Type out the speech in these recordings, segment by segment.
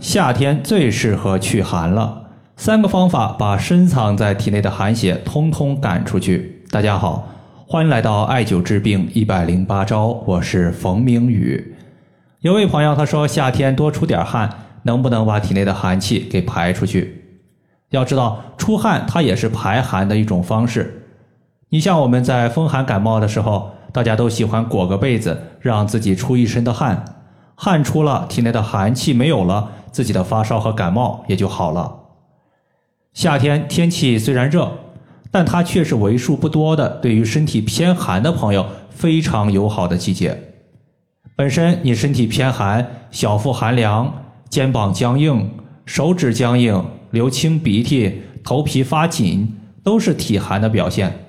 夏天最适合驱寒了。三个方法把深藏在体内的寒邪通通赶出去。大家好，欢迎来到艾灸治病一百零八招，我是冯明宇。有位朋友他说，夏天多出点汗，能不能把体内的寒气给排出去？要知道，出汗它也是排寒的一种方式。你像我们在风寒感冒的时候，大家都喜欢裹个被子，让自己出一身的汗。汗出了，体内的寒气没有了，自己的发烧和感冒也就好了。夏天天气虽然热，但它却是为数不多的对于身体偏寒的朋友非常友好的季节。本身你身体偏寒，小腹寒凉，肩膀僵硬，手指僵硬，流清鼻涕，头皮发紧，都是体寒的表现。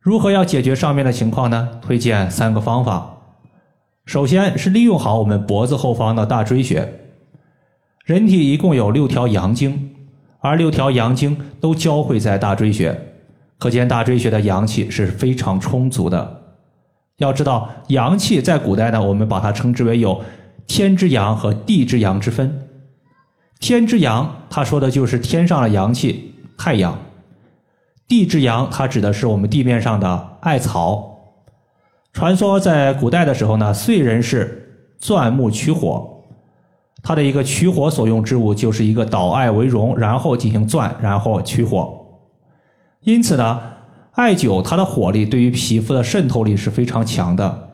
如何要解决上面的情况呢？推荐三个方法。首先是利用好我们脖子后方的大椎穴。人体一共有六条阳经，而六条阳经都交汇在大椎穴，可见大椎穴的阳气是非常充足的。要知道，阳气在古代呢，我们把它称之为有天之阳和地之阳之分。天之阳，它说的就是天上的阳气，太阳；地之阳，它指的是我们地面上的艾草。传说在古代的时候呢，燧人是钻木取火，它的一个取火所用之物就是一个导艾为熔，然后进行钻，然后取火。因此呢，艾灸它的火力对于皮肤的渗透力是非常强的，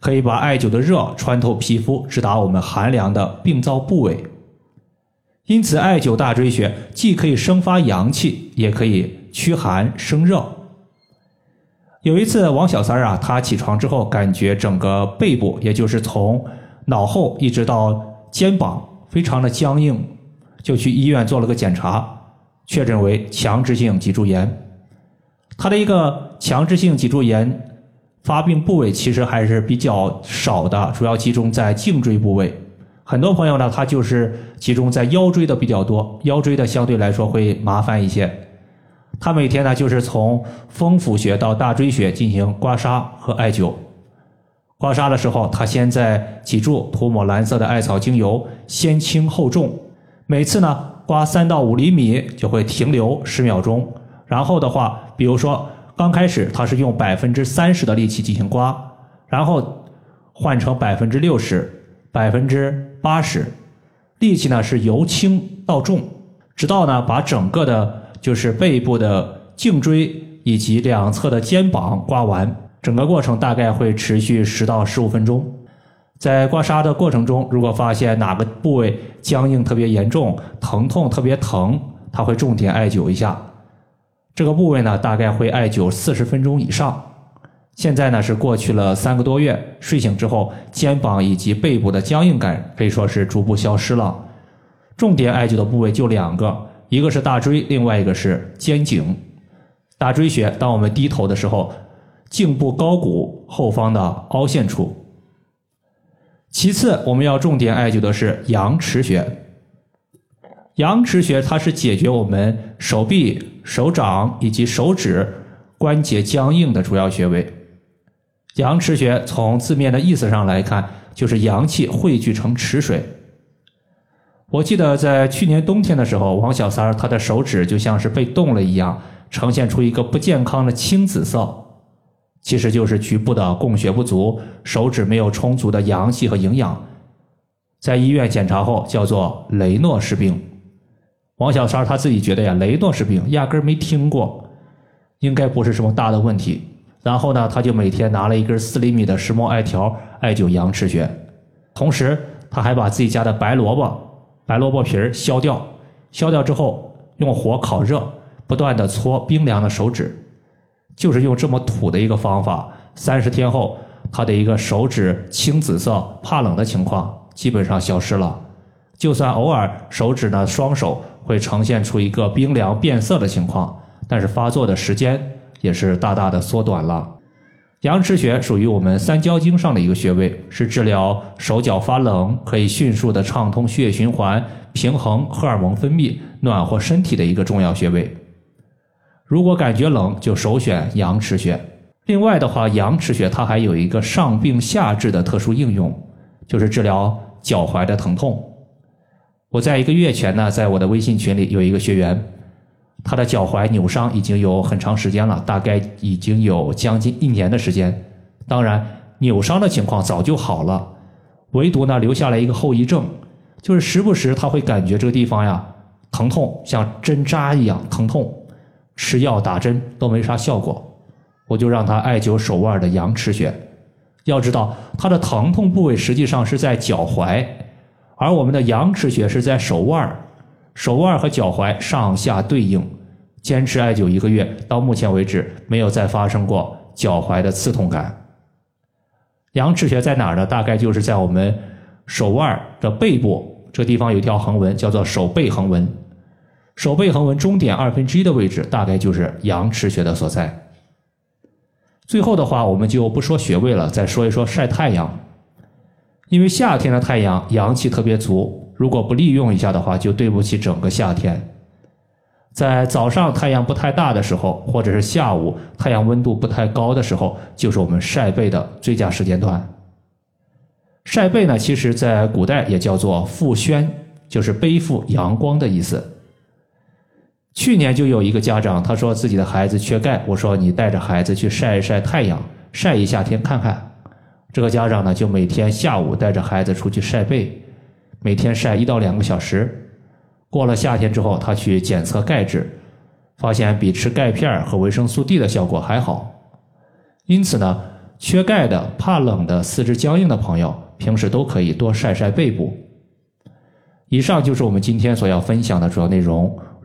可以把艾灸的热穿透皮肤，直达我们寒凉的病灶部位。因此，艾灸大椎穴既可以生发阳气，也可以驱寒生热。有一次，王小三儿啊，他起床之后感觉整个背部，也就是从脑后一直到肩膀，非常的僵硬，就去医院做了个检查，确诊为强直性脊柱炎。他的一个强直性脊柱炎发病部位其实还是比较少的，主要集中在颈椎部位。很多朋友呢，他就是集中在腰椎的比较多，腰椎的相对来说会麻烦一些。他每天呢，就是从风府穴到大椎穴进行刮痧和艾灸。刮痧的时候，他先在脊柱涂抹蓝色的艾草精油，先轻后重。每次呢，刮三到五厘米就会停留十秒钟。然后的话，比如说刚开始他是用百分之三十的力气进行刮，然后换成百分之六十、百分之八十，力气呢是由轻到重，直到呢把整个的。就是背部的颈椎以及两侧的肩膀刮完，整个过程大概会持续十到十五分钟。在刮痧的过程中，如果发现哪个部位僵硬特别严重、疼痛特别疼，他会重点艾灸一下。这个部位呢，大概会艾灸四十分钟以上。现在呢是过去了三个多月，睡醒之后，肩膀以及背部的僵硬感可以说是逐步消失了。重点艾灸的部位就两个。一个是大椎，另外一个是肩颈。大椎穴，当我们低头的时候，颈部高骨后方的凹陷处。其次，我们要重点艾灸的是阳池穴。阳池穴它是解决我们手臂、手掌以及手指关节僵硬的主要穴位。阳池穴从字面的意思上来看，就是阳气汇聚成池水。我记得在去年冬天的时候，王小三儿他的手指就像是被冻了一样，呈现出一个不健康的青紫色，其实就是局部的供血不足，手指没有充足的阳气和营养。在医院检查后，叫做雷诺氏病。王小三他自己觉得呀，雷诺氏病压根儿没听过，应该不是什么大的问题。然后呢，他就每天拿了一根四厘米的石墨艾条艾灸阳池穴，同时他还把自己家的白萝卜。白萝卜皮儿削掉，削掉之后用火烤热，不断的搓冰凉的手指，就是用这么土的一个方法。三十天后，他的一个手指青紫色、怕冷的情况基本上消失了。就算偶尔手指呢双手会呈现出一个冰凉变色的情况，但是发作的时间也是大大的缩短了。阳池穴属于我们三焦经上的一个穴位，是治疗手脚发冷，可以迅速的畅通血液循环、平衡荷尔蒙分泌、暖和身体的一个重要穴位。如果感觉冷，就首选阳池穴。另外的话，阳池穴它还有一个上病下治的特殊应用，就是治疗脚踝的疼痛。我在一个月前呢，在我的微信群里有一个学员，他的脚踝扭伤已经有很长时间了，大概已经有将近一年的时间。当然，扭伤的情况早就好了，唯独呢留下来一个后遗症，就是时不时他会感觉这个地方呀疼痛，像针扎一样疼痛，吃药打针都没啥效果，我就让他艾灸手腕的阳池穴。要知道，他的疼痛部位实际上是在脚踝。而我们的阳池穴是在手腕手腕和脚踝上下对应，坚持艾灸一个月，到目前为止没有再发生过脚踝的刺痛感。阳池穴在哪儿呢？大概就是在我们手腕的背部，这地方有一条横纹，叫做手背横纹。手背横纹中点二分之一的位置，大概就是阳池穴的所在。最后的话，我们就不说穴位了，再说一说晒太阳。因为夏天的太阳阳气特别足，如果不利用一下的话，就对不起整个夏天。在早上太阳不太大的时候，或者是下午太阳温度不太高的时候，就是我们晒背的最佳时间段。晒背呢，其实在古代也叫做负宣，就是背负阳光的意思。去年就有一个家长，他说自己的孩子缺钙，我说你带着孩子去晒一晒太阳，晒一夏天看看。这个家长呢，就每天下午带着孩子出去晒背，每天晒一到两个小时。过了夏天之后，他去检测钙质，发现比吃钙片和维生素 D 的效果还好。因此呢，缺钙的、怕冷的、四肢僵硬的朋友，平时都可以多晒晒背部。以上就是我们今天所要分享的主要内容。